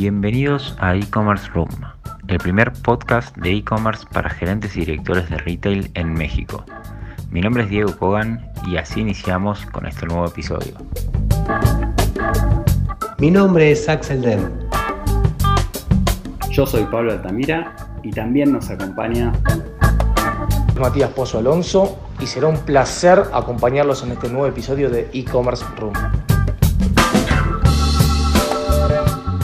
Bienvenidos a e-commerce room, el primer podcast de e-commerce para gerentes y directores de retail en México. Mi nombre es Diego Kogan y así iniciamos con este nuevo episodio. Mi nombre es Axel Den. Yo soy Pablo Altamira y también nos acompaña Matías Pozo Alonso y será un placer acompañarlos en este nuevo episodio de e-commerce room.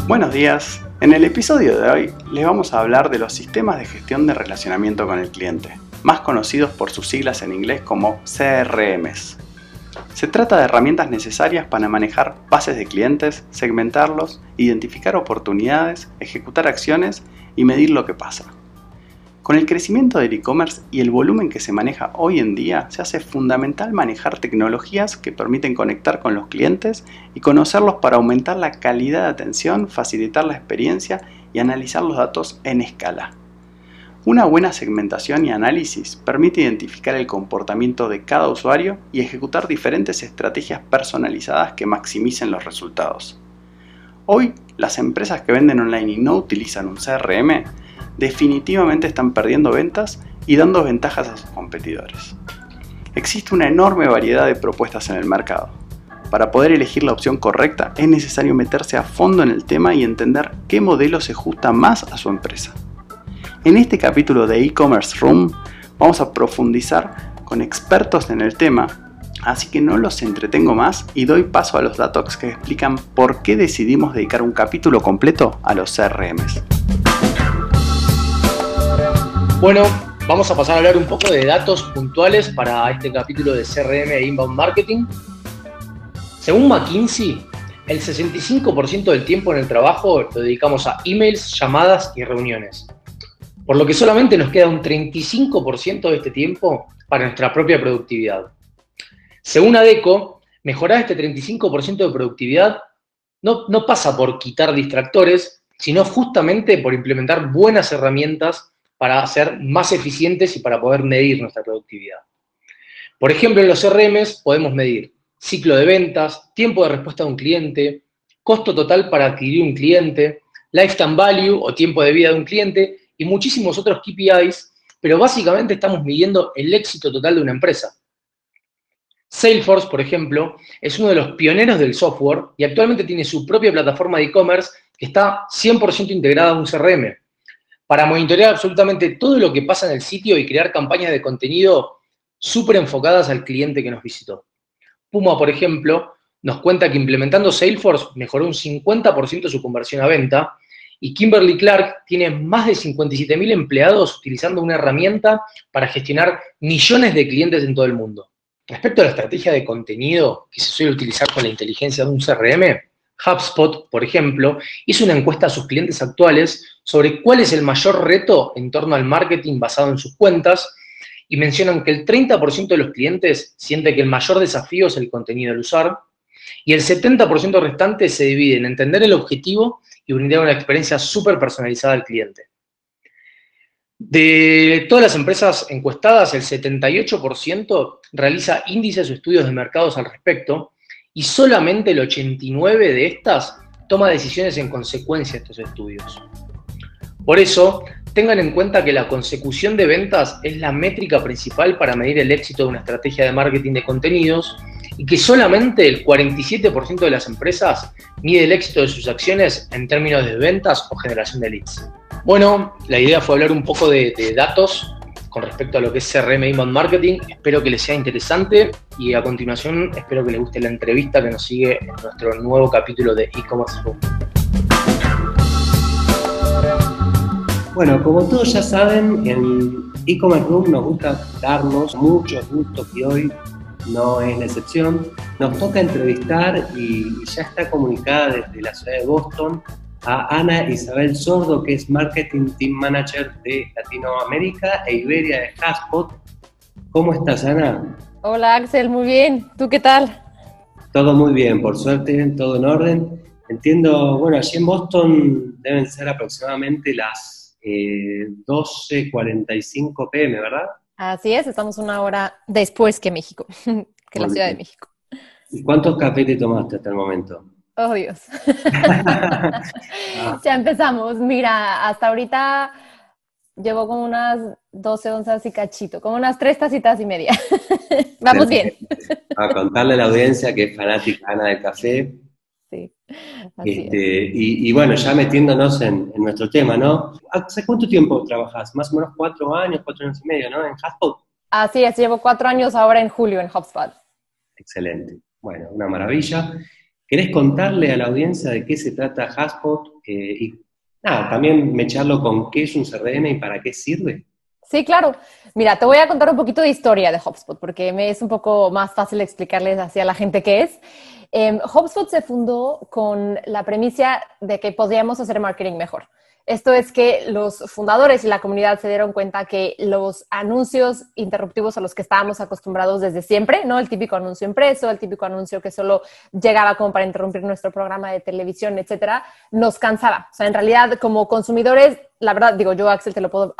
Buenos días. En el episodio de hoy les vamos a hablar de los sistemas de gestión de relacionamiento con el cliente, más conocidos por sus siglas en inglés como CRMs. Se trata de herramientas necesarias para manejar bases de clientes, segmentarlos, identificar oportunidades, ejecutar acciones y medir lo que pasa. Con el crecimiento del e-commerce y el volumen que se maneja hoy en día, se hace fundamental manejar tecnologías que permiten conectar con los clientes y conocerlos para aumentar la calidad de atención, facilitar la experiencia y analizar los datos en escala. Una buena segmentación y análisis permite identificar el comportamiento de cada usuario y ejecutar diferentes estrategias personalizadas que maximicen los resultados. Hoy, las empresas que venden online y no utilizan un CRM definitivamente están perdiendo ventas y dando ventajas a sus competidores. Existe una enorme variedad de propuestas en el mercado. Para poder elegir la opción correcta es necesario meterse a fondo en el tema y entender qué modelo se ajusta más a su empresa. En este capítulo de e-commerce room vamos a profundizar con expertos en el tema, así que no los entretengo más y doy paso a los datos que explican por qué decidimos dedicar un capítulo completo a los CRMs. Bueno, vamos a pasar a hablar un poco de datos puntuales para este capítulo de CRM e Inbound Marketing. Según McKinsey, el 65% del tiempo en el trabajo lo dedicamos a emails, llamadas y reuniones. Por lo que solamente nos queda un 35% de este tiempo para nuestra propia productividad. Según ADECO, mejorar este 35% de productividad no, no pasa por quitar distractores, sino justamente por implementar buenas herramientas para ser más eficientes y para poder medir nuestra productividad. Por ejemplo, en los CRMs podemos medir ciclo de ventas, tiempo de respuesta de un cliente, costo total para adquirir un cliente, lifetime value o tiempo de vida de un cliente y muchísimos otros KPIs, pero básicamente estamos midiendo el éxito total de una empresa. Salesforce, por ejemplo, es uno de los pioneros del software y actualmente tiene su propia plataforma de e-commerce que está 100% integrada a un CRM para monitorear absolutamente todo lo que pasa en el sitio y crear campañas de contenido súper enfocadas al cliente que nos visitó. Puma, por ejemplo, nos cuenta que implementando Salesforce mejoró un 50% su conversión a venta y Kimberly Clark tiene más de 57.000 empleados utilizando una herramienta para gestionar millones de clientes en todo el mundo. Respecto a la estrategia de contenido que se suele utilizar con la inteligencia de un CRM, HubSpot, por ejemplo, hizo una encuesta a sus clientes actuales sobre cuál es el mayor reto en torno al marketing basado en sus cuentas y mencionan que el 30% de los clientes siente que el mayor desafío es el contenido al usar y el 70% restante se divide en entender el objetivo y brindar una experiencia súper personalizada al cliente. De todas las empresas encuestadas, el 78% realiza índices o estudios de mercados al respecto y solamente el 89 de estas toma decisiones en consecuencia de estos estudios. Por eso, tengan en cuenta que la consecución de ventas es la métrica principal para medir el éxito de una estrategia de marketing de contenidos y que solamente el 47% de las empresas mide el éxito de sus acciones en términos de ventas o generación de leads. Bueno, la idea fue hablar un poco de, de datos con respecto a lo que es CRM Inbound Marketing. Espero que les sea interesante y a continuación espero que les guste la entrevista que nos sigue en nuestro nuevo capítulo de e-commerce. Bueno, como todos ya saben, en e-commerce room nos gusta darnos muchos gustos y hoy no es la excepción. Nos toca entrevistar y ya está comunicada desde la ciudad de Boston a Ana Isabel Sordo, que es Marketing Team Manager de Latinoamérica e Iberia de Haspot. ¿Cómo estás, Ana? Hola, Axel, muy bien. ¿Tú qué tal? Todo muy bien, por suerte, todo en orden. Entiendo, bueno, allí en Boston deben ser aproximadamente las 12.45 eh, pm, ¿verdad? Así es, estamos una hora después que México, que la Ciudad de México. ¿Y cuántos cafés te tomaste hasta el momento? Oh, Dios. ya empezamos. Mira, hasta ahorita llevo como unas 12 onzas y cachito, como unas tres tacitas y media. Vamos bien. A contarle a la audiencia que es fanática Ana del café. Sí. Este, y, bueno, ya metiéndonos en, nuestro tema, ¿no? ¿Hace cuánto tiempo trabajas? Más o menos cuatro años, cuatro años y medio, ¿no? En HubSpot. Así es, llevo cuatro años ahora en julio en HubSpot. Excelente. Bueno, una maravilla. ¿Querés contarle a la audiencia de qué se trata HubSpot? Eh, y nada, también me echarlo con qué es un CRM y para qué sirve. Sí, claro. Mira, te voy a contar un poquito de historia de HubSpot, porque me es un poco más fácil explicarles así a la gente qué es. Eh, HubSpot se fundó con la premisa de que podíamos hacer marketing mejor. Esto es que los fundadores y la comunidad se dieron cuenta que los anuncios interruptivos a los que estábamos acostumbrados desde siempre, ¿no? El típico anuncio impreso, el típico anuncio que solo llegaba como para interrumpir nuestro programa de televisión, etcétera, nos cansaba. O sea, en realidad, como consumidores, la verdad, digo, yo, Axel, te lo puedo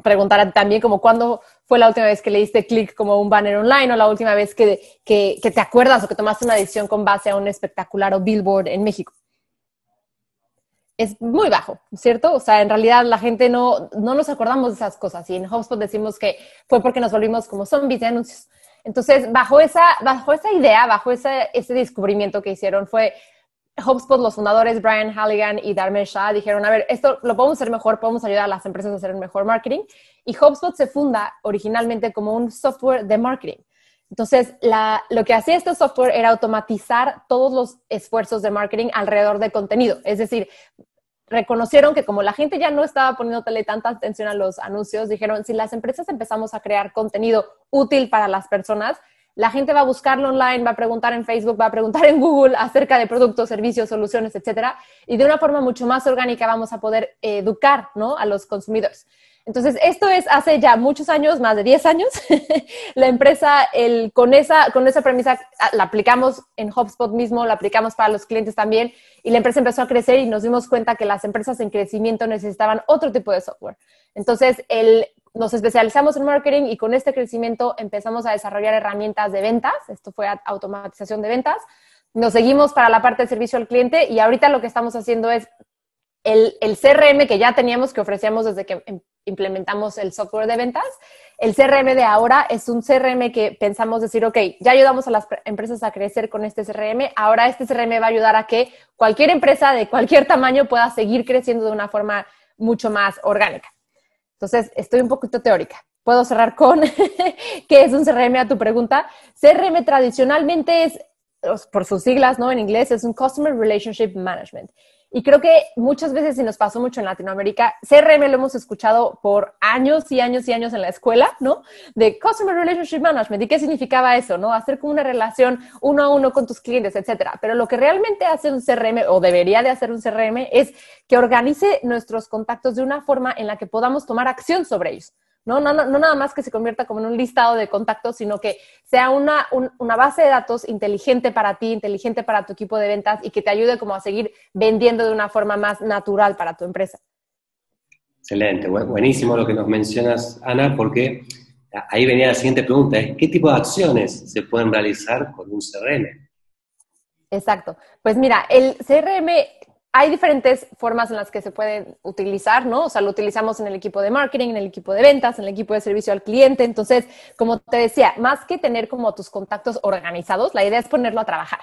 preguntar también, como cuándo fue la última vez que le diste clic como un banner online o la última vez que, que te acuerdas o que tomaste una decisión con base a un espectacular o billboard en México es muy bajo, ¿cierto? O sea, en realidad la gente no, no nos acordamos de esas cosas y en HubSpot decimos que fue porque nos volvimos como zombies de anuncios. Entonces, bajo esa, bajo esa idea, bajo ese, ese descubrimiento que hicieron fue HubSpot, los fundadores Brian Halligan y Dharmesh Shah dijeron, a ver, esto lo podemos hacer mejor, podemos ayudar a las empresas a hacer un mejor marketing. Y HubSpot se funda originalmente como un software de marketing. Entonces, lo que hacía este software era automatizar todos los esfuerzos de marketing alrededor de contenido. Es decir, reconocieron que como la gente ya no estaba poniéndole tanta atención a los anuncios, dijeron, si las empresas empezamos a crear contenido útil para las personas, la gente va a buscarlo online, va a preguntar en Facebook, va a preguntar en Google acerca de productos, servicios, soluciones, etcétera, y de una forma mucho más orgánica vamos a poder educar ¿no? a los consumidores. Entonces, esto es hace ya muchos años, más de 10 años. la empresa, el, con, esa, con esa premisa, ah, la aplicamos en HubSpot mismo, la aplicamos para los clientes también, y la empresa empezó a crecer y nos dimos cuenta que las empresas en crecimiento necesitaban otro tipo de software. Entonces, el, nos especializamos en marketing y con este crecimiento empezamos a desarrollar herramientas de ventas. Esto fue automatización de ventas. Nos seguimos para la parte de servicio al cliente y ahorita lo que estamos haciendo es el, el, CRM que ya teníamos, que ofrecíamos desde que em, implementamos el software de ventas, el CRM de ahora es un CRM que pensamos decir, ok, ya ayudamos a las empresas a crecer con este CRM, ahora este CRM va a ayudar a que cualquier empresa de cualquier tamaño pueda seguir creciendo de una forma mucho más orgánica. Entonces, estoy un poquito teórica. Puedo cerrar con qué es un CRM a tu pregunta. CRM tradicionalmente es, por sus siglas, ¿no? En inglés es un Customer Relationship Management. Y creo que muchas veces, y nos pasó mucho en Latinoamérica, CRM lo hemos escuchado por años y años y años en la escuela, ¿no? De Customer Relationship Management. ¿Y qué significaba eso, no? Hacer como una relación uno a uno con tus clientes, etcétera. Pero lo que realmente hace un CRM, o debería de hacer un CRM, es que organice nuestros contactos de una forma en la que podamos tomar acción sobre ellos. ¿No? No, no, no nada más que se convierta como en un listado de contactos, sino que sea una, una base de datos inteligente para ti, inteligente para tu equipo de ventas y que te ayude como a seguir vendiendo de una forma más natural para tu empresa. Excelente, buenísimo lo que nos mencionas, Ana, porque ahí venía la siguiente pregunta, ¿qué tipo de acciones se pueden realizar con un CRM? Exacto. Pues mira, el CRM hay diferentes formas en las que se puede utilizar, ¿no? O sea, lo utilizamos en el equipo de marketing, en el equipo de ventas, en el equipo de servicio al cliente. Entonces, como te decía, más que tener como tus contactos organizados, la idea es ponerlo a trabajar.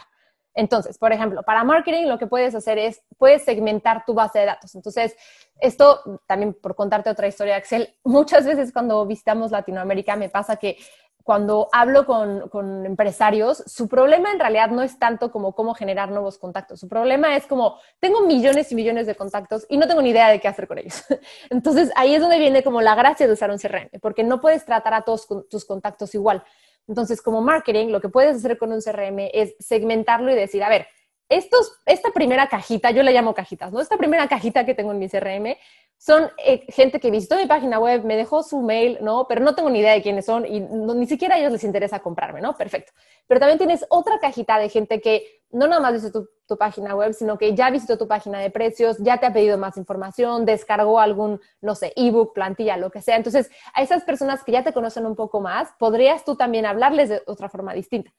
Entonces, por ejemplo, para marketing lo que puedes hacer es, puedes segmentar tu base de datos. Entonces, esto también por contarte otra historia, Axel, muchas veces cuando visitamos Latinoamérica me pasa que cuando hablo con, empresarios, su problema en realidad no es tanto como cómo generar nuevos contactos. Su problema es como, tengo millones y millones de contactos y no tengo ni idea de qué hacer con ellos. Entonces, ahí es donde viene como la gracia de usar un CRM, porque no puedes tratar a todos tus contactos igual. Entonces, como marketing, lo que puedes hacer con un CRM es segmentarlo y decir, a ver, estos, esta primera cajita, yo le llamo cajitas, ¿no? Esta primera cajita que tengo en mi CRM son eh, gente que visitó mi página web, me dejó su mail, ¿no? Pero no tengo ni idea de quiénes son y ni siquiera a ellos les interesa comprarme, ¿no? Perfecto. Pero también tienes otra cajita de gente que no nada más visitó tu, tu página web, sino que ya visitó tu página de precios, ya te ha pedido más información, descargó algún, no sé, ebook, plantilla, lo que sea. Entonces, a esas personas que ya te conocen un poco más, podrías tú también hablarles de otra forma distinta.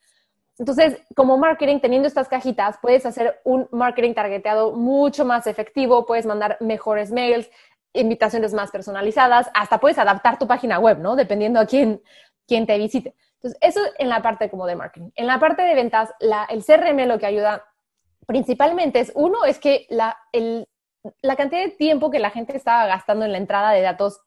Entonces, como marketing, teniendo estas cajitas, puedes hacer un marketing targeteado mucho más efectivo, puedes mandar mejores mails, invitaciones más personalizadas, hasta puedes adaptar tu página web, ¿no? Dependiendo a quién, quién te visite. Entonces, eso en la parte como de marketing. En la parte de ventas, la, el CRM lo que ayuda principalmente es, uno, es que la, el, la cantidad de tiempo que la gente estaba gastando en la entrada de datos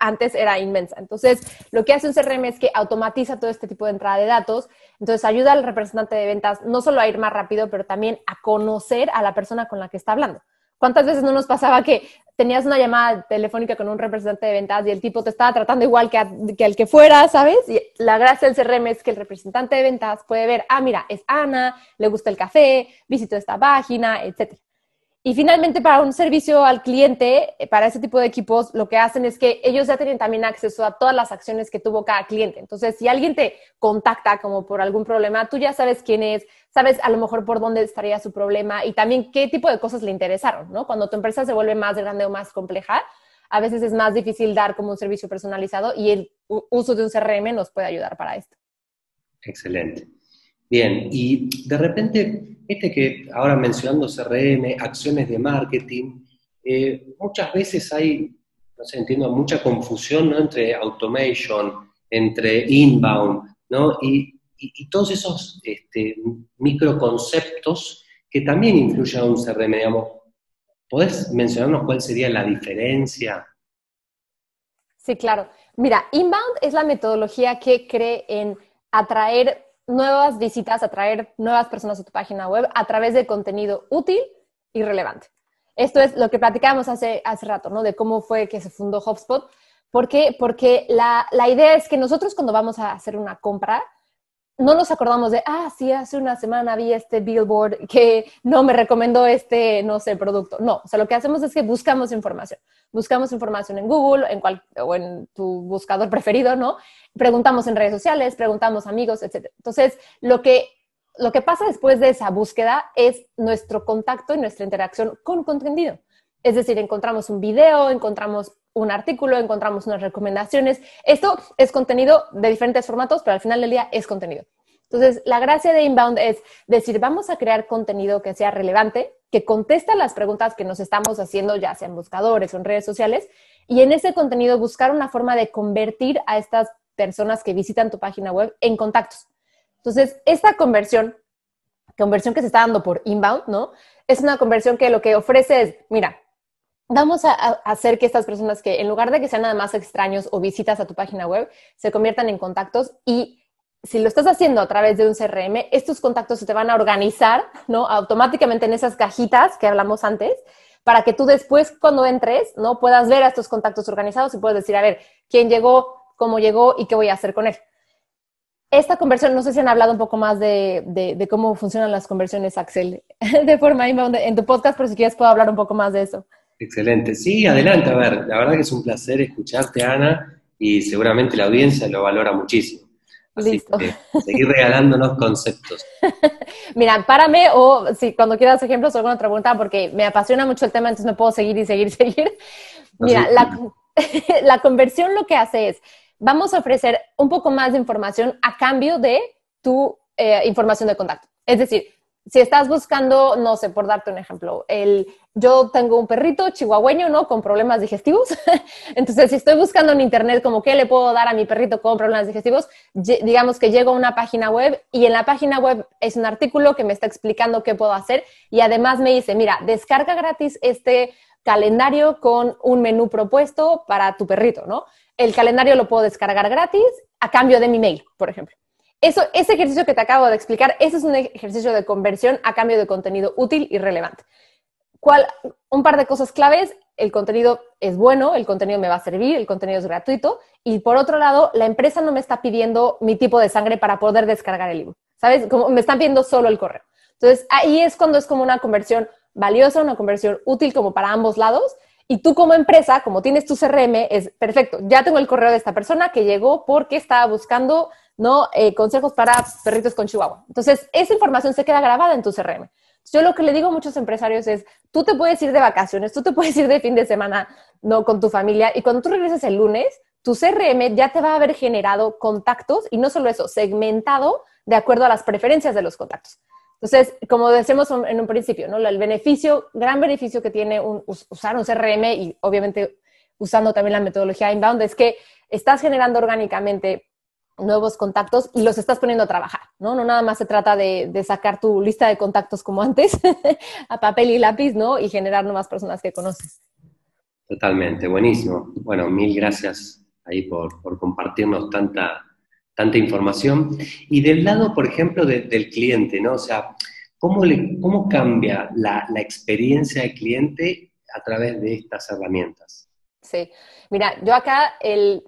antes era inmensa. Entonces, lo que hace un CRM es que automatiza todo este tipo de entrada de datos. Entonces, ayuda al representante de ventas no solo a ir más rápido, pero también a conocer a la persona con la que está hablando. ¿Cuántas veces no nos pasaba que tenías una llamada telefónica con un representante de ventas y el tipo te estaba tratando igual que, que al que fuera, ¿sabes? Y la gracia del CRM es que el representante de ventas puede ver, ah, mira, es Ana, le gusta el café, visitó esta página, etcétera. Y finalmente, para un servicio al cliente, eh, para ese tipo de equipos, lo que hacen es que ellos ya tienen también acceso a todas las acciones que tuvo cada cliente. Entonces, si alguien te contacta como por algún problema, tú ya sabes quién es, sabes a lo mejor por dónde estaría su problema y también qué tipo de cosas le interesaron, ¿no? Cuando tu empresa se vuelve más grande o más compleja, a veces es más difícil dar como un servicio personalizado y el uso de un CRM nos puede ayudar para esto. Excelente. Bien, y de repente, este que ahora mencionando CRM, acciones de marketing, eh, muchas veces hay, no sé, entiendo, mucha confusión ¿no? entre automation, entre inbound, ¿no? Y, todos esos este, microconceptos que también influyen a un CRM, digamos. ¿Podés mencionarnos cuál sería la diferencia? Sí, claro. Mira, inbound es la metodología que cree en atraer nuevas visitas, atraer nuevas personas a tu página web a través de contenido útil y relevante. Esto es lo que platicábamos hace, hace rato, ¿no? De cómo fue que se fundó HubSpot. ¿Por qué? Porque la, la idea es que nosotros cuando vamos a hacer una compra, no nos acordamos de, ah, sí, hace una semana vi este billboard que no me recomendó este, no sé, producto. No, o sea, lo que hacemos es que buscamos información. Buscamos información en Google en cual, o en tu buscador preferido, ¿no? Preguntamos en redes sociales, preguntamos amigos, etc. Entonces, lo que, lo que pasa después de esa búsqueda es nuestro contacto y nuestra interacción con contenido. Es decir, encontramos un video, encontramos un artículo, encontramos unas recomendaciones. Esto es contenido de diferentes formatos, pero al final del día es contenido. Entonces, la gracia de Inbound es decir, vamos a crear contenido que sea relevante, que conteste las preguntas que nos estamos haciendo, ya sea en buscadores o en redes sociales, y en ese contenido buscar una forma de convertir a estas personas que visitan tu página web en contactos. Entonces, esta conversión, conversión que se está dando por Inbound, ¿no? Es una conversión que lo que ofrece es, mira, vamos a, hacer que estas personas que en lugar de que sean nada más extraños o visitas a tu página web, se conviertan en contactos y si lo estás haciendo a través de un CRM, estos contactos se te van a organizar, ¿no? Automáticamente en esas cajitas que hablamos antes, para que tú después cuando entres, ¿no? Puedas ver a estos contactos organizados y puedes decir, a ver, quién llegó, cómo llegó y qué voy a hacer con él. Esta conversión, no sé si han hablado un poco más de, de cómo funcionan las conversiones Axel de forma inbound en tu podcast, pero si quieres puedo hablar un poco más de eso. Excelente. Sí, adelante. A ver, la verdad que es un placer escucharte, Ana, y seguramente la audiencia lo valora muchísimo. Listo. seguir regalándonos conceptos. Mira, párame o si cuando quieras ejemplos o alguna otra pregunta, porque me apasiona mucho el tema, entonces me puedo seguir y seguir, seguir. Mira, la, conversión lo que hace es, vamos a ofrecer un poco más de información a cambio de tu eh, información de contacto. Es decir, si estás buscando, no sé, por darte un ejemplo, el, yo tengo un perrito chihuahueño, ¿no? Con problemas digestivos. Entonces, si estoy buscando en internet como qué le puedo dar a mi perrito con problemas digestivos, digamos que llego a una página web y en la página web es un artículo que me está explicando qué puedo hacer y además me dice, mira, descarga gratis este calendario con un menú propuesto para tu perrito, ¿no? El calendario lo puedo descargar gratis a cambio de mi mail, por ejemplo. Eso, ese ejercicio que te acabo de explicar, ese es un ejercicio de conversión a cambio de contenido útil y relevante. ¿Cuál, un par de cosas claves, el contenido es bueno, el contenido me va a servir, el contenido es gratuito y por otro lado, la empresa no me está pidiendo mi tipo de sangre para poder descargar el ebook, ¿sabes? Como me están pidiendo solo el correo. Entonces, ahí es cuando es como una conversión valiosa, una conversión útil como para ambos lados y tú como empresa, como tienes tu CRM, es perfecto, ya tengo el correo de esta persona que llegó porque estaba buscando ¿no? Eh, consejos para perritos con chihuahua. Entonces, esa información se queda grabada en tu CRM. Yo lo que le digo a muchos empresarios es, tú te puedes ir de vacaciones, tú te puedes ir de fin de semana, ¿no? Con tu familia y cuando tú regreses el lunes, tu CRM ya te va a haber generado contactos y no solo eso, segmentado de acuerdo a las preferencias de los contactos. Entonces, como decimos en un principio, ¿no? El beneficio, gran beneficio que tiene usar un CRM y obviamente usando también la metodología inbound es que estás generando orgánicamente nuevos contactos y los estás poniendo a trabajar, ¿no? No nada más se trata de, sacar tu lista de contactos como antes a papel y lápiz, ¿no? Y generar nuevas personas que conoces. Totalmente, buenísimo. Bueno, mil gracias ahí por, compartirnos tanta, tanta información. Y del lado, por ejemplo, del cliente, ¿no? O sea, ¿cómo, le, cómo cambia la, la experiencia del cliente a través de estas herramientas? Sí, mira, yo acá, el,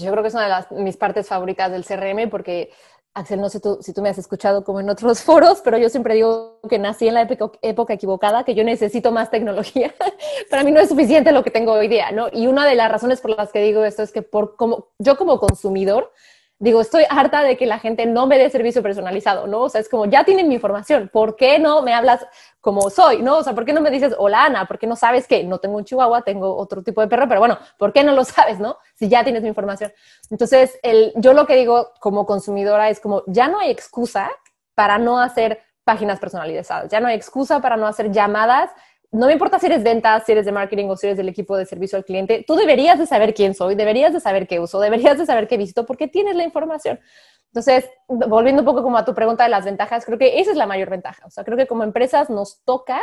yo, creo que es una de las, mis partes favoritas del CRM porque, Axel, no sé tú, si tú me has escuchado como en otros foros, pero yo siempre digo que nací en la época, época equivocada, que yo necesito más tecnología. Para mí no es suficiente lo que tengo hoy día, ¿no? Y una de las razones por las que digo esto es que por como, yo como consumidor, digo, estoy harta de que la gente no me dé servicio personalizado, ¿no? O sea, es como, ya tienen mi información, ¿por qué no me hablas como soy, ¿no? O sea, ¿por qué no me dices, hola Ana? ¿Por qué no sabes que no tengo un chihuahua, tengo otro tipo de perro? Pero bueno, ¿por qué no lo sabes, no? Si ya tienes mi información. Entonces, el, yo lo que digo como consumidora es como, ya no hay excusa para no hacer páginas personalizadas, ya no hay excusa para no hacer llamadas no me importa si eres ventas, si eres de marketing o si eres del equipo de servicio al cliente, tú deberías de saber quién soy, deberías de saber qué uso, deberías de saber qué visto, porque tienes la información. Entonces, volviendo un poco como a tu pregunta de las ventajas, creo que esa es la mayor ventaja. O sea, creo que como empresas nos toca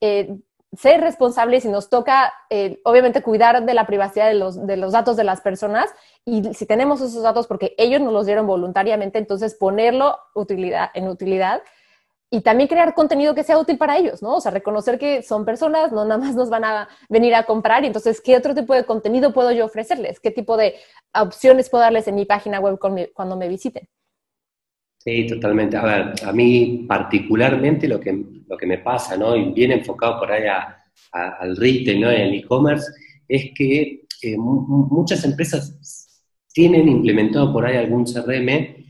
eh, ser responsables y nos toca, eh, obviamente, cuidar de la privacidad de los, de los datos de las personas. Y si tenemos esos datos porque ellos nos los dieron voluntariamente, entonces ponerlo utilidad, en utilidad y también crear contenido que sea útil para ellos, ¿no? O sea, reconocer que son personas, no nada más nos van a venir a comprar y entonces, ¿qué otro tipo de contenido puedo yo ofrecerles? ¿Qué tipo de opciones puedo darles en mi página web cuando me visiten? Sí, totalmente. A ver, a mí particularmente lo que, lo que me pasa, ¿no? Y bien enfocado por ahí al retail, ¿no? El e-commerce, es que eh, muchas empresas tienen implementado por ahí algún CRM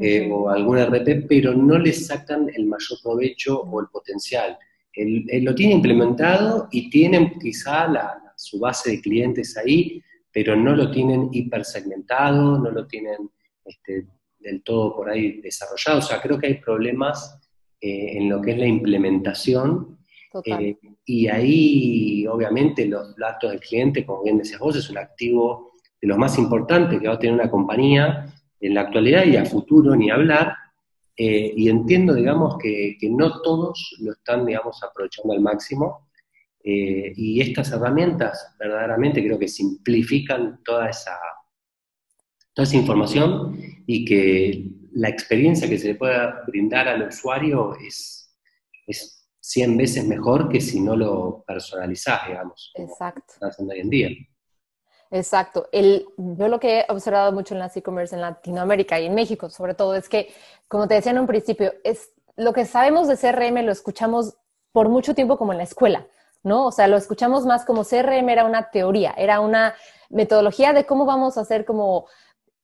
eh, o algún RP, pero no le sacan el mayor provecho o el potencial. Él, lo tiene implementado y tienen quizá su base de clientes ahí, pero no lo tienen hipersegmentado, no lo tienen este, del todo por ahí desarrollado. O sea, creo que hay problemas eh, en lo que es la implementación. Eh, y ahí, obviamente, los datos del cliente, como bien decías vos, es un activo de los más importantes que va a tener una compañía en la actualidad y a futuro ni hablar, eh, y entiendo, digamos, que, no todos lo están, digamos, aprovechando al máximo, eh, y estas herramientas verdaderamente creo que simplifican toda esa, toda esa información y que la experiencia que se le pueda brindar al usuario es, es 100 veces mejor que si no lo personalizás, digamos. Exacto. Como hoy en día. Exacto. El, yo lo que he observado mucho en las e-commerce en Latinoamérica y en México, sobre todo, es que, como te decía en un principio, es lo que sabemos de CRM lo escuchamos por mucho tiempo como en la escuela, ¿no? O sea, lo escuchamos más como CRM era una teoría, era una metodología de cómo vamos a hacer como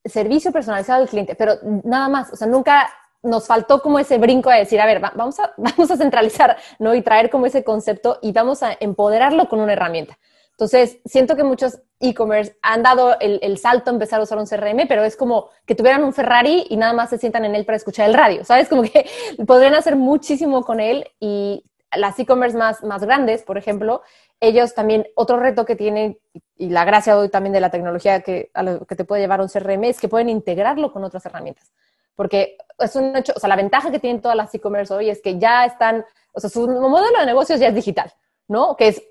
servicio personalizado al cliente, pero nada más, o sea, nunca nos faltó como ese brinco de decir, a ver, vamos a, vamos a centralizar, ¿no? Y traer como ese concepto y vamos a empoderarlo con una herramienta. Entonces, siento que muchos e-commerce han dado el, salto a empezar a usar un CRM, pero es como que tuvieran un Ferrari y nada más se sientan en él para escuchar el radio, ¿sabes? Como que podrían hacer muchísimo con él y las e-commerce más, grandes, por ejemplo, ellos también, otro reto que tienen, y la gracia hoy también de la tecnología que, a lo que te puede llevar un CRM, es que pueden integrarlo con otras herramientas. Porque es un hecho, o sea, la ventaja que tienen todas las e-commerce hoy es que ya están, o sea, su modelo de negocios ya es digital, ¿no? Que es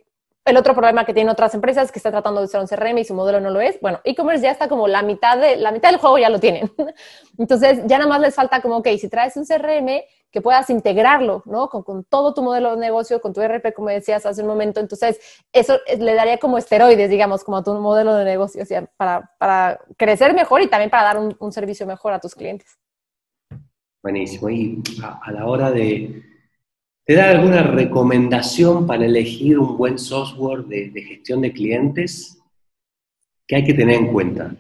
el otro problema que tienen otras empresas que están tratando de usar un CRM y su modelo no lo es, bueno, e-commerce ya está como la mitad, de, la mitad del juego ya lo tienen. Entonces, ya nada más les falta como, ok, si traes un CRM, que puedas integrarlo, ¿no? Con, todo tu modelo de negocio, con tu RP, como decías hace un momento. Entonces, eso le daría como esteroides, digamos, como a tu modelo de negocio, o sea, para, para crecer mejor y también para dar un, servicio mejor a tus clientes. Buenísimo. Y a la hora de ¿Te da alguna recomendación para elegir un buen software de, gestión de clientes que hay que tener en cuenta?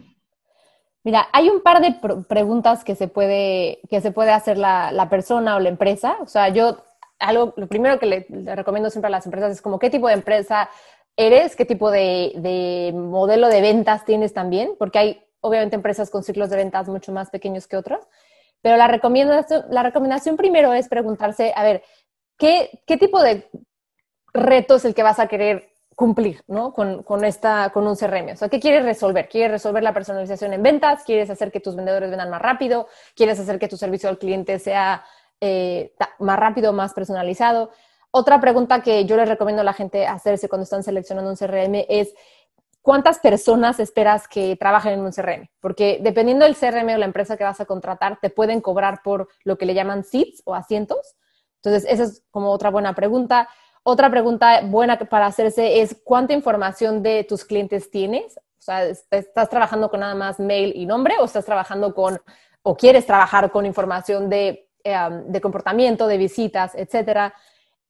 Mira, hay un par de preguntas que se puede, que se puede hacer la, persona o la empresa. O sea, yo, algo, lo primero que le, recomiendo siempre a las empresas es como qué tipo de empresa eres, qué tipo de, de modelo de ventas tienes también, porque hay obviamente empresas con ciclos de ventas mucho más pequeños que otros. Pero la recomendación, la recomendación primero es preguntarse, a ver, ¿qué, tipo de reto es el que vas a querer cumplir ¿no? con, con, esta, con un CRM. O sea, ¿qué quieres resolver? ¿Quieres resolver la personalización en ventas? ¿Quieres hacer que tus vendedores vendan más rápido? ¿Quieres hacer que tu servicio al cliente sea eh, más rápido, más personalizado? Otra pregunta que yo les recomiendo a la gente hacerse cuando están seleccionando un CRM es, ¿cuántas personas esperas que trabajen en un CRM? Porque dependiendo del CRM o la empresa que vas a contratar, te pueden cobrar por lo que le llaman seats o asientos. Entonces, esa es como otra buena pregunta. Otra pregunta buena para hacerse es cuánta información de tus clientes tienes. O sea, ¿estás trabajando con nada más mail y nombre o estás trabajando con, o quieres trabajar con información de, em, de comportamiento, de visitas, etcétera?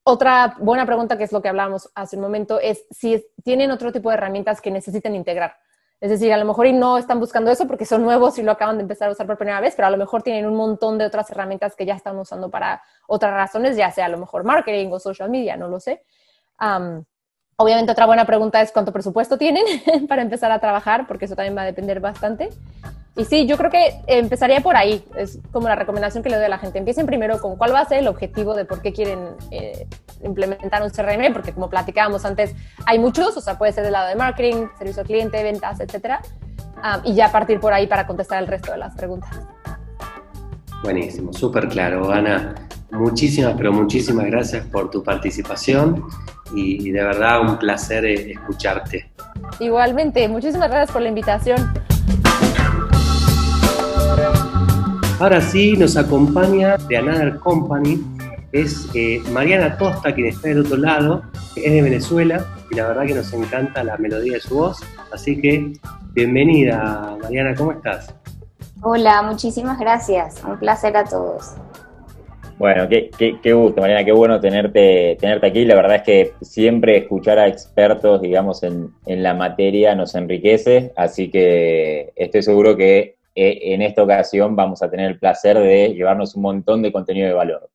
Otra buena pregunta, que es lo que hablábamos hace un momento, es si tienen otro tipo de herramientas que necesiten integrar. Es decir, a lo mejor y no están buscando eso porque son nuevos y lo acaban de empezar a usar por primera vez, pero a lo mejor tienen un montón de otras herramientas que ya están usando para otras razones, ya sea a lo mejor marketing o social media, no lo sé. obviamente otra buena pregunta es cuánto presupuesto tienen para empezar a trabajar, porque eso también va a depender bastante. Y sí, yo creo que empezaría por ahí. Es como la recomendación que le doy a la gente. Empiecen primero con cuál va a ser el objetivo de por qué quieren eh, implementar un CRM, porque como platicábamos antes, hay muchos, o sea, puede ser del lado de marketing, servicio al cliente, ventas, etcétera. Ah, y ya partir por ahí para contestar el resto de las preguntas. Buenísimo, súper claro, Ana. Muchísimas, pero muchísimas gracias por tu participación y, y de verdad un placer eh, escucharte. Igualmente, muchísimas gracias por la invitación. Ahora sí nos acompaña de Another Company, es eh, Mariana Costa, quien está del otro lado, es de Venezuela y la verdad que nos encanta la melodía de su voz. Así que bienvenida, Mariana, ¿cómo estás? Hola, muchísimas gracias. Un placer a todos. Bueno, qué, qué, gusto, Mariana, qué bueno tenerte, tenerte aquí. La verdad es que siempre escuchar a expertos, digamos, en, en la materia nos enriquece, así que estoy seguro que eh, en esta ocasión vamos a tener el placer de llevarnos un montón de contenido de valor.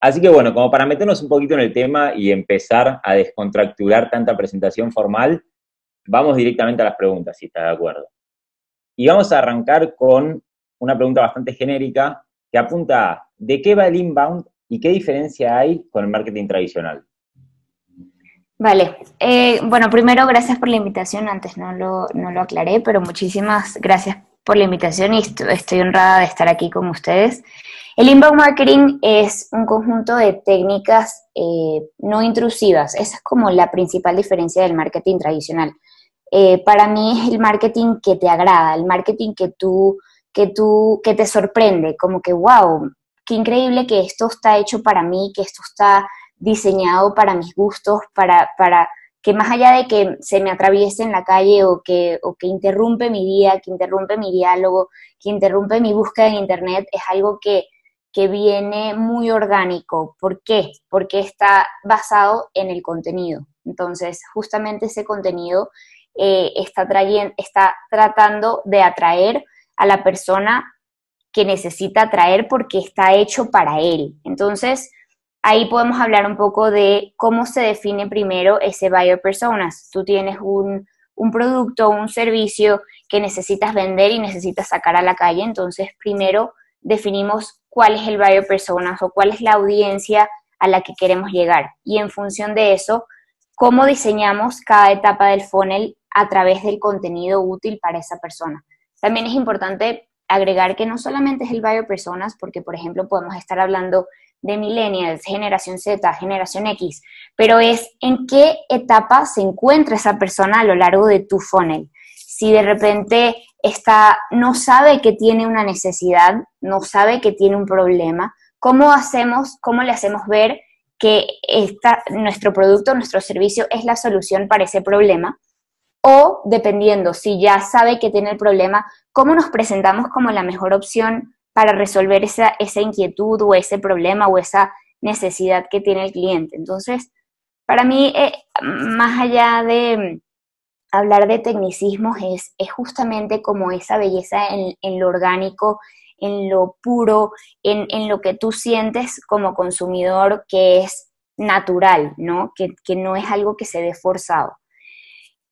Así que bueno, como para meternos un poquito en el tema y empezar a descontracturar tanta presentación formal, vamos directamente a las preguntas, si está de acuerdo. Y vamos a arrancar con una pregunta bastante genérica que apunta a ¿de qué va el inbound y qué diferencia hay con el marketing tradicional? Vale, eh, bueno, primero gracias por la invitación, antes no lo, no lo aclaré, pero muchísimas gracias por la invitación y estoy honrada de estar aquí con ustedes. El inbound marketing es un conjunto de técnicas eh, no intrusivas. Esa es como la principal diferencia del marketing tradicional. Eh, para mí es el marketing que te agrada, el marketing que tú, que tú, que te sorprende, como que, wow, qué increíble que esto está hecho para mí, que esto está diseñado para mis gustos, para, para, que más allá de que se me atraviese en la calle o que, o que interrumpe mi día, que interrumpe mi diálogo, que interrumpe mi búsqueda en Internet, es algo que, que viene muy orgánico. ¿Por qué? Porque está basado en el contenido. Entonces, justamente ese contenido eh, está, está tratando de atraer a la persona que necesita atraer porque está hecho para él. Entonces, ahí podemos hablar un poco de cómo se define primero ese buyer personas. Tú tienes un, un producto, un servicio que necesitas vender y necesitas sacar a la calle, entonces primero definimos cuál es el buyer personas o cuál es la audiencia a la que queremos llegar. Y en función de eso, cómo diseñamos cada etapa del funnel a través del contenido útil para esa persona. También es importante agregar que no solamente es el buyer personas, porque por ejemplo podemos estar hablando de millennials, generación Z, generación X, pero es en qué etapa se encuentra esa persona a lo largo de tu funnel. Si de repente está, no sabe que tiene una necesidad, no sabe que tiene un problema, ¿cómo hacemos, cómo le hacemos ver que nuestro producto, nuestro servicio es la solución para ese problema? O dependiendo, si ya sabe que tiene el problema, ¿cómo nos presentamos como la mejor opción para resolver esa, esa inquietud o ese problema o esa necesidad que tiene el cliente. Entonces, para mí, eh, más allá de mm, hablar de tecnicismos, es, es justamente como esa belleza en, lo orgánico, en lo puro, en, lo que tú sientes como consumidor que es natural, ¿no? Que, no es algo que se ve forzado.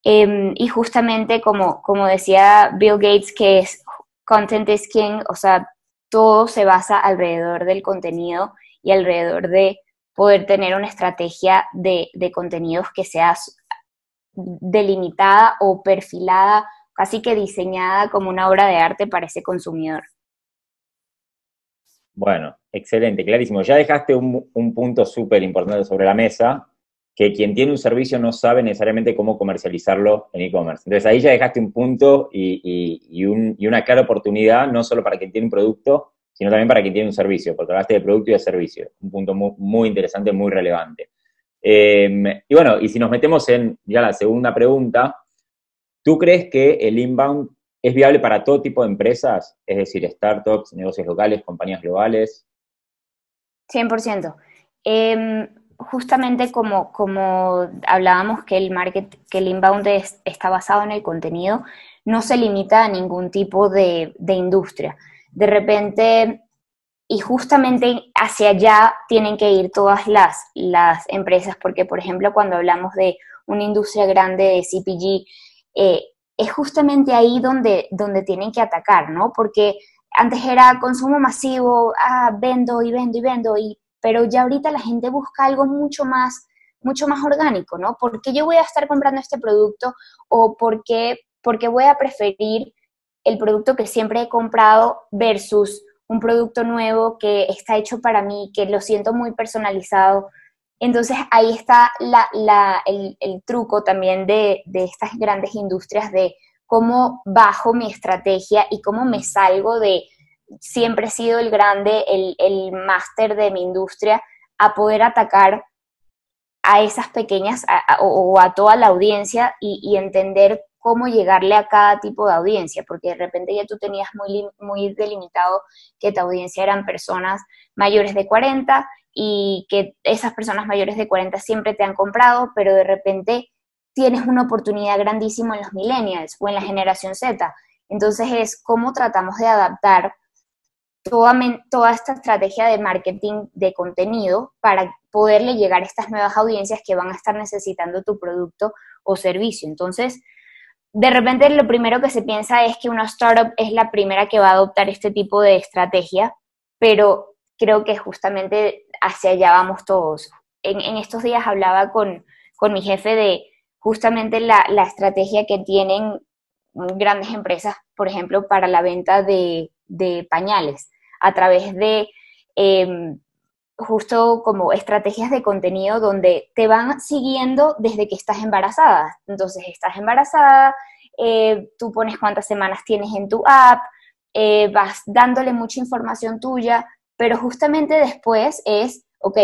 Em, y justamente como, como decía Bill Gates, que es content is king, o sea, todo se basa alrededor del contenido y alrededor de poder tener una estrategia de, contenidos que sea delimitada o perfilada, casi que diseñada como una obra de arte para ese consumidor. Bueno, excelente, clarísimo. Ya dejaste un, un punto súper importante sobre la mesa, que quien tiene un servicio no sabe necesariamente cómo comercializarlo en e-commerce. Entonces ahí ya dejaste un punto y, una clara oportunidad, no solo para quien tiene un producto, sino también para quien tiene un servicio, porque hablaste de producto y de servicio. Un punto muy, interesante, muy relevante. Em, y bueno, y si nos metemos en ya la segunda pregunta, ¿tú crees que el inbound es viable para todo tipo de empresas? Es decir, startups, negocios locales, compañías globales. 100% justamente como, como hablábamos que el market, que el inbound está basado en el contenido, no se limita a ningún tipo de, industria. De repente, y justamente hacia allá tienen que ir todas las, las empresas, porque por ejemplo cuando hablamos de una industria grande de CPG, eh, es justamente ahí donde, donde tienen que atacar, ¿no? Porque antes era consumo masivo, ah, vendo y vendo y vendo, y pero ya ahorita la gente busca algo mucho más, mucho más orgánico, ¿no? ¿Por qué yo voy a estar comprando este producto o por qué, voy a preferir el producto que siempre he comprado versus un producto nuevo que está hecho para mí, que lo siento muy personalizado? Entonces ahí está el, truco también de, de estas grandes industrias de cómo bajo mi estrategia y cómo me salgo de, siempre he sido el grande, el, máster de mi industria, a poder atacar a esas pequeñas o, a toda la audiencia y, entender cómo llegarle a cada tipo de audiencia, porque de repente ya tú tenías muy, muy delimitado que tu audiencia eran personas mayores de 40 y que esas personas mayores de 40 siempre te han comprado, pero de repente tienes una oportunidad grandísima en los millennials o en la generación Z. Entonces es cómo tratamos de adaptar toda, esta estrategia de marketing de contenido para poderle llegar a estas nuevas audiencias que van a estar necesitando tu producto o servicio. Entonces, de repente lo primero que se piensa es que una startup es la primera que va a adoptar este tipo de estrategia, pero creo que justamente hacia allá vamos todos. En, estos días hablaba con, mi jefe de justamente la, estrategia que tienen grandes empresas, por ejemplo, para la venta de pañales a través de em, justo como estrategias de contenido donde te van siguiendo desde que estás embarazada. Entonces, estás embarazada, eh, tú pones cuántas semanas tienes en tu app, eh, vas dándole mucha información tuya, pero justamente después es, ok,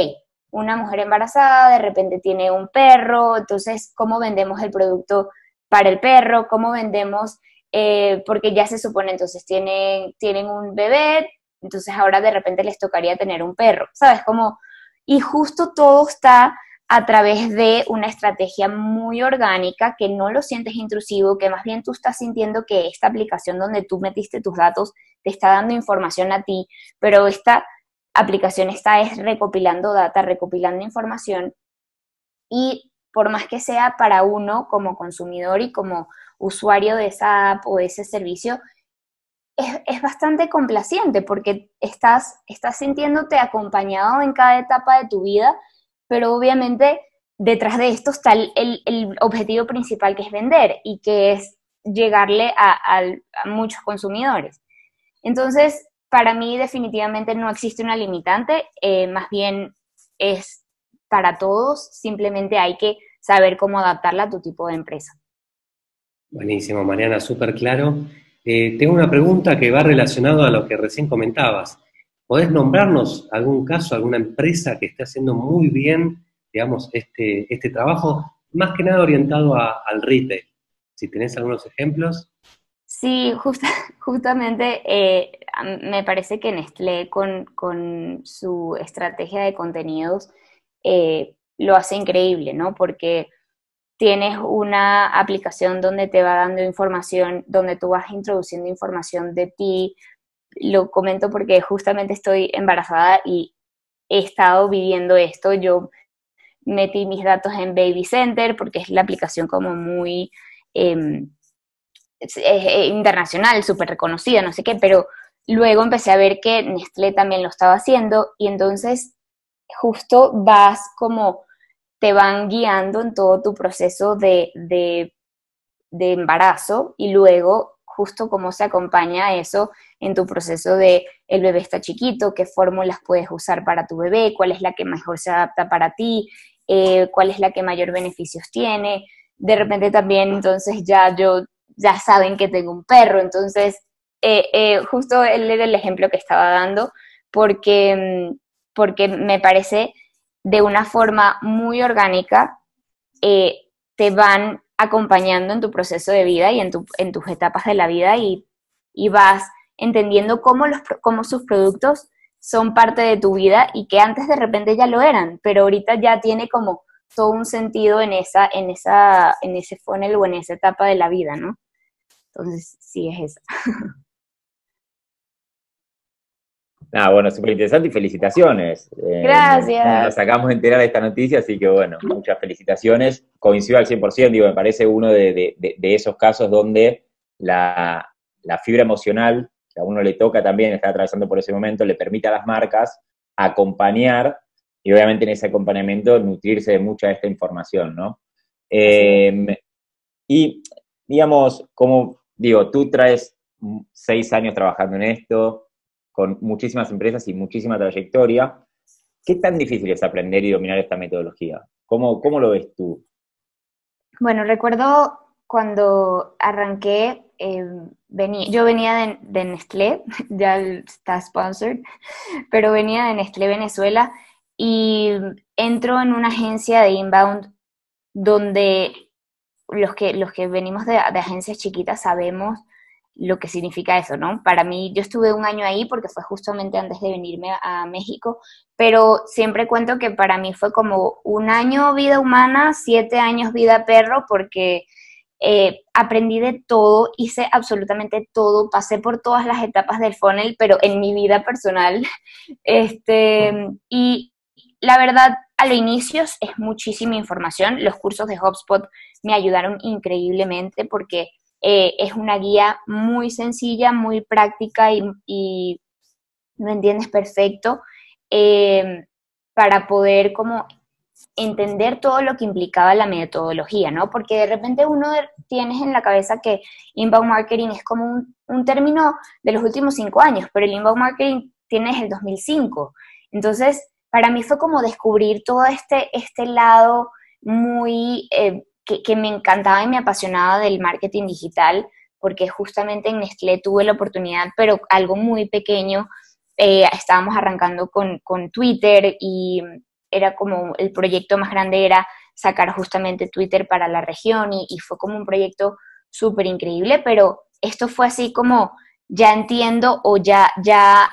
una mujer embarazada de repente tiene un perro, entonces, ¿cómo vendemos el producto para el perro? ¿Cómo vendemos? Eh, porque ya se supone, entonces tienen, tienen un bebé, entonces ahora de repente les tocaría tener un perro, ¿sabes? Como, y justo todo está a través de una estrategia muy orgánica, que no lo sientes intrusivo, que más bien tú estás sintiendo que esta aplicación donde tú metiste tus datos te está dando información a ti, pero esta aplicación está es recopilando data, recopilando información y por más que sea para uno como consumidor y como usuario de esa app o de ese servicio, es, bastante complaciente porque estás, estás sintiéndote acompañado en cada etapa de tu vida, pero obviamente detrás de esto está el, objetivo principal que es vender y que es llegarle a, muchos consumidores. Entonces, para mí definitivamente no existe una limitante, eh, más bien es para todos, simplemente hay que saber cómo adaptarla a tu tipo de empresa. Buenísimo, Mariana, súper claro. Eh, tengo una pregunta que va relacionada a lo que recién comentabas. ¿Podés nombrarnos algún caso, alguna empresa que esté haciendo muy bien, digamos, este, este trabajo, más que nada orientado al retail? Si tenés algunos ejemplos. Sí, justamente eh, me parece que Nestlé con, con, su estrategia de contenidos eh, lo hace increíble, ¿no? Porque tienes una aplicación donde te va dando información, donde tú vas introduciendo información de ti. Lo comento porque justamente estoy embarazada y he estado viviendo esto. Yo metí mis datos en Baby Center porque es la aplicación como muy em, internacional, súper reconocida, no sé qué, pero luego empecé a ver que Nestlé también lo estaba haciendo y entonces justo vas como te van guiando en todo tu proceso de, de, embarazo y luego justo cómo se acompaña eso en tu proceso de el bebé está chiquito, qué fórmulas puedes usar para tu bebé, cuál es la que mejor se adapta para ti, eh, cuál es la que mayor beneficios tiene. De repente también entonces ya yo, ya saben que tengo un perro, entonces eh, eh, justo él era el ejemplo que estaba dando porque, mm, porque me parece de una forma muy orgánica te van acompañando en tu proceso de vida y en, tu, en tus etapas de la vida y, y vas entendiendo cómo, los, cómo sus productos son parte de tu vida y que antes de repente ya lo eran, pero ahorita ya tiene como todo un sentido en esa, en esa, en ese funnel o en esa etapa de la vida, ¿no? Entonces, sí es eso. Ah, bueno, súper interesante y felicitaciones. Eh, Gracias. nos acabamos de enterar de esta noticia, así que bueno, muchas felicitaciones. Coincido al 100%, digo, me parece uno de, esos casos donde la, fibra emocional que a uno le toca también, está atravesando por ese momento, le permite a las marcas acompañar y obviamente en ese acompañamiento nutrirse de mucha de esta información, ¿no? Em, y digamos, como digo, tú traes seis años trabajando en esto, con muchísimas empresas y muchísima trayectoria. ¿Qué tan difícil es aprender y dominar esta metodología? ¿Cómo, cómo lo ves tú? Bueno, recuerdo cuando arranqué, eh, venía, yo venía de, Nestlé, ya está sponsored, pero venía de Nestlé Venezuela y entro en una agencia de inbound donde los que, los que venimos de agencias chiquitas sabemos lo que significa eso, ¿no? Para mí, yo estuve un año ahí porque fue justamente antes de venirme a México, pero siempre cuento que para mí fue como un año vida humana, siete años vida perro, porque eh, aprendí de todo, hice absolutamente todo, pasé por todas las etapas del funnel, pero en mi vida personal. Este, y la verdad, a los inicios es muchísima información. Los cursos de HubSpot me ayudaron increíblemente porque eh, es una guía muy sencilla, muy práctica y, lo entiendes perfecto eh, para poder como entender todo lo que implicaba la metodología, ¿no? Porque de repente uno tienes en la cabeza que inbound marketing es como un, un, término de los últimos cinco años, pero el inbound marketing tiene el 2005. Entonces, para mí fue como descubrir todo este, este lado muy eh, que, me encantaba y me apasionaba del marketing digital, porque justamente en Nestlé tuve la oportunidad, pero algo muy pequeño, eh, estábamos arrancando con, con, Twitter y era como el proyecto más grande era sacar justamente Twitter para la región y, y fue como un proyecto súper increíble, pero esto fue así como ya entiendo o ya, ya,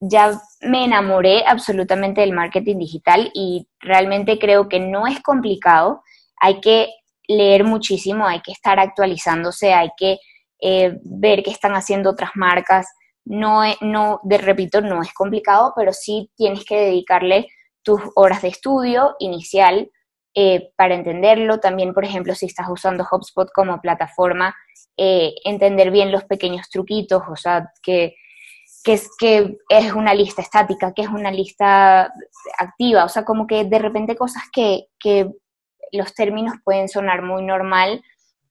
ya me enamoré absolutamente del marketing digital y realmente creo que no es complicado, hay que leer muchísimo, hay que estar actualizándose, hay que eh, ver qué están haciendo otras marcas. No, no, de, repito, no es complicado, pero sí tienes que dedicarle tus horas de estudio inicial eh, para entenderlo. También, por ejemplo, si estás usando HubSpot como plataforma, eh, entender bien los pequeños truquitos, o sea, que, que, es, que es una lista estática, que es una lista activa, o sea, como que de repente cosas que, que los términos pueden sonar muy normal,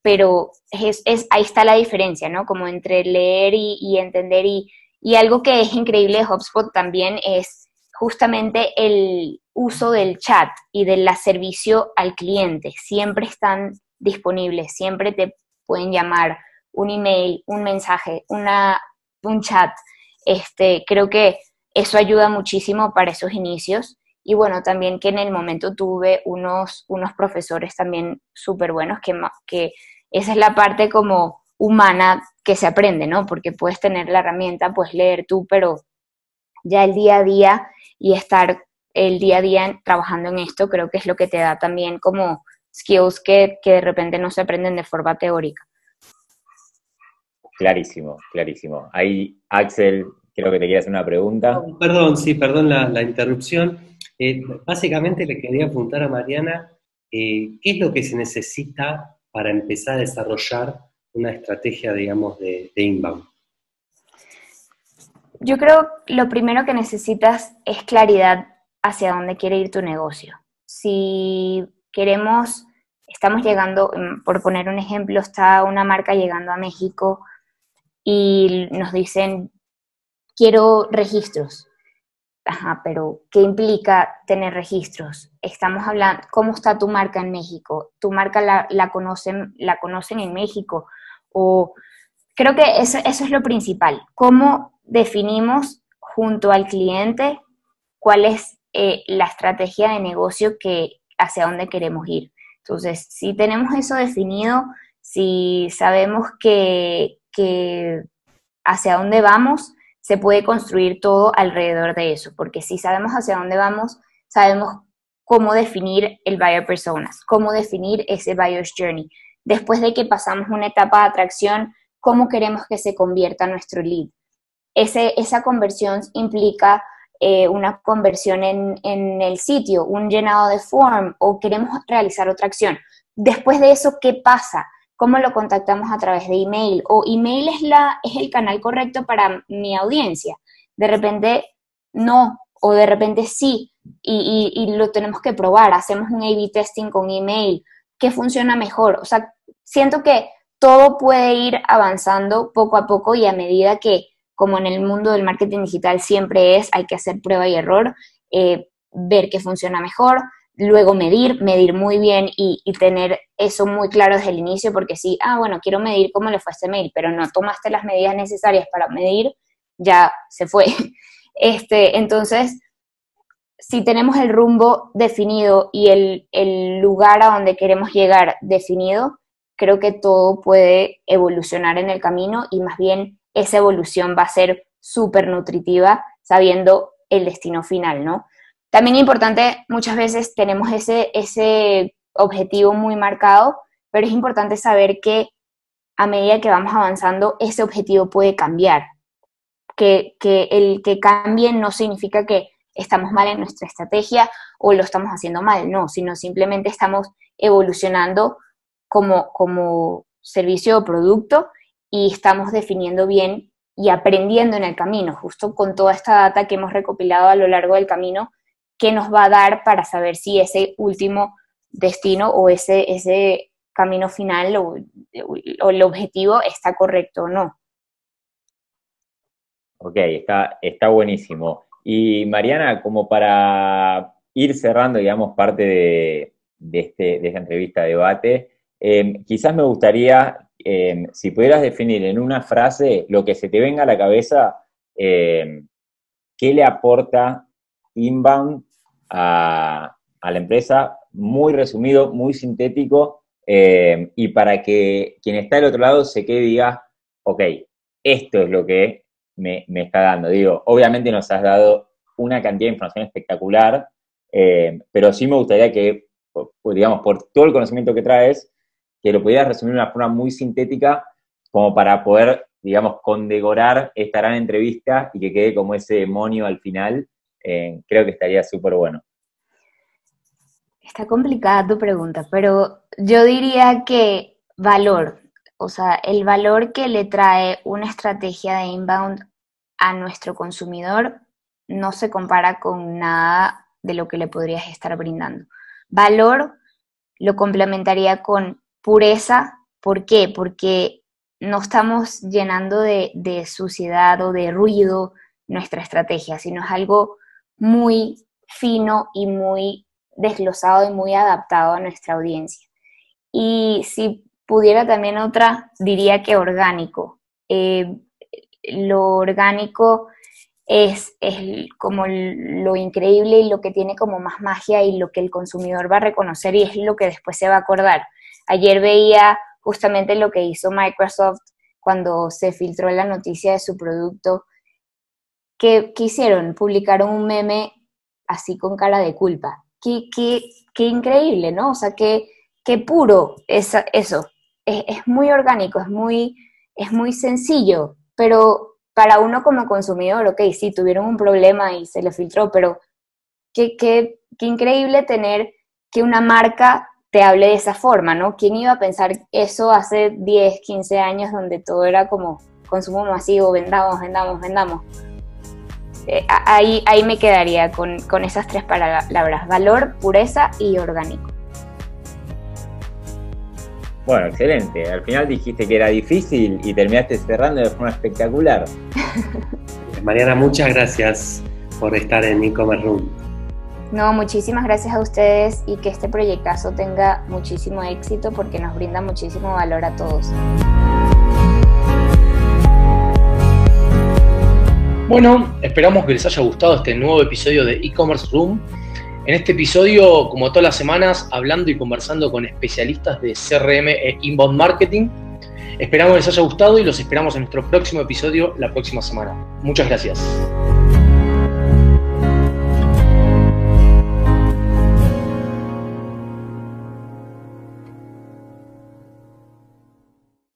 pero es, ahí está la diferencia, ¿no? Como entre leer y, entender y, y, algo que es increíble de HubSpot también es justamente el uso del chat y del servicio al cliente. Siempre están disponibles, siempre te pueden llamar un email, un mensaje, una, un chat. Este, creo que eso ayuda muchísimo para esos inicios y bueno, también que en el momento tuve unos, unos profesores también súper buenos, que, que esa es la parte como humana que se aprende, ¿no? Porque puedes tener la herramienta, puedes leer tú, pero ya el día a día y estar el día a día trabajando en esto, creo que es lo que te da también como skills que, que de repente no se aprenden de forma teórica. Clarísimo, clarísimo. Ahí, Axel, creo que te quiere hacer una pregunta. perdón, sí, perdón la, la interrupción. Eh, básicamente le quería apuntar a Mariana eh, qué es lo que se necesita para empezar a desarrollar una estrategia, digamos, de, inbound. yo creo que lo primero que necesitas es claridad hacia dónde quiere ir tu negocio. Si queremos, estamos llegando, mm, por poner un ejemplo, está una marca llegando a México y nos dicen, quiero registros. Ajá, pero ¿qué implica tener registros? Estamos hablando, ¿cómo está tu marca en México? ¿Tu marca la, conocen, la conocen en México? O creo que eso, eso es lo principal. ¿Cómo definimos junto al cliente cuál es eh, la estrategia de negocio que hacia dónde queremos ir? Entonces, si tenemos eso definido, si sabemos que, que hacia dónde vamos, se puede construir todo alrededor de eso, porque si sabemos hacia dónde vamos, sabemos cómo definir el buyer personas, cómo definir ese buyer's journey. Después de que pasamos una etapa de atracción, cómo queremos que se convierta nuestro lead. Ese, esa conversión implica eh, una conversión en, en, el sitio, un llenado de form o queremos realizar otra acción. Después de eso, ¿qué pasa? ¿Cómo lo contactamos a través de email? O email es, la, es el canal correcto para mi audiencia. De repente no, o de repente sí, y, y, lo tenemos que probar. Hacemos un A-B testing con email. ¿Qué funciona mejor? O sea, siento que todo puede ir avanzando poco a poco y a medida que, como en el mundo del marketing digital siempre es, hay que hacer prueba y error, eh, ver qué funciona mejor, luego medir, medir muy bien y, tener eso muy claro desde el inicio, porque si, ah, bueno, quiero medir cómo le fue este mail, pero no tomaste las medidas necesarias para medir, ya se fue. Este, entonces, si tenemos el rumbo definido y el, el lugar a donde queremos llegar definido, creo que todo puede evolucionar en el camino y más bien esa evolución va a ser súper nutritiva sabiendo el destino final, ¿no? También importante, muchas veces tenemos ese, ese objetivo muy marcado, pero es importante saber que a medida que vamos avanzando, ese objetivo puede cambiar. Que, que el que cambie no significa que estamos mal en nuestra estrategia o lo estamos haciendo mal, no, sino simplemente estamos evolucionando como, como servicio o producto y estamos definiendo bien y aprendiendo en el camino, justo con toda esta data que hemos recopilado a lo largo del camino, qué nos va a dar para saber si ese último destino o ese, ese camino final o, el objetivo está correcto o no. Ok, está, está buenísimo. Y Mariana, como para ir cerrando, digamos, parte de, este, de esta entrevista, debate, em, quizás me gustaría, em, si pudieras definir en una frase lo que se te venga a la cabeza, em, ¿qué le aporta Inbound a, la empresa, muy resumido, muy sintético, eh, y para que quien está del otro lado se quede y diga, ok, esto es lo que me, está dando. Digo, obviamente nos has dado una cantidad de información espectacular, eh, pero sí me gustaría que, digamos, por todo el conocimiento que traes, que lo pudieras resumir de una forma muy sintética, como para poder, digamos, condecorar esta gran entrevista y que quede como ese demonio al final creo que estaría súper bueno. Está complicada tu pregunta, pero yo diría que valor, o sea, el valor que le trae una estrategia de inbound a nuestro consumidor no se compara con nada de lo que le podrías estar brindando. Valor lo complementaría con pureza. ¿Por qué? Porque no estamos llenando de, de suciedad o de ruido nuestra estrategia, sino es algo muy fino y muy desglosado y muy adaptado a nuestra audiencia. Y si pudiera también otra, diría que orgánico. Eh, lo orgánico es, es, como lo increíble y lo que tiene como más magia y lo que el consumidor va a reconocer y es lo que después se va a acordar. Ayer veía justamente lo que hizo Microsoft cuando se filtró la noticia de su producto ¿qué, hicieron? Publicaron un meme así con cara de culpa. Qué, qué, qué increíble, ¿no? O sea, qué, qué puro es eso. Es, muy orgánico, es muy, es muy sencillo, pero para uno como consumidor, ok, sí, tuvieron un problema y se le filtró, pero qué, qué, qué increíble tener que una marca te hable de esa forma, ¿no? ¿Quién iba a pensar eso hace 10, 15 años donde todo era como consumo masivo, vendamos, vendamos, vendamos? Eh, ahí, ahí me quedaría con, con esas tres palabras, valor, pureza y orgánico. Bueno, excelente. Al final dijiste que era difícil y terminaste cerrando de forma espectacular. Mariana, muchas gracias por estar en e-commerce room. No, muchísimas gracias a ustedes y que este proyectazo tenga muchísimo éxito porque nos brinda muchísimo valor a todos. Bueno, esperamos que les haya gustado este nuevo episodio de e-commerce room. En este episodio, como todas las semanas, hablando y conversando con especialistas de CRM e inbound marketing. Esperamos que les haya gustado y los esperamos en nuestro próximo episodio la próxima semana. Muchas gracias.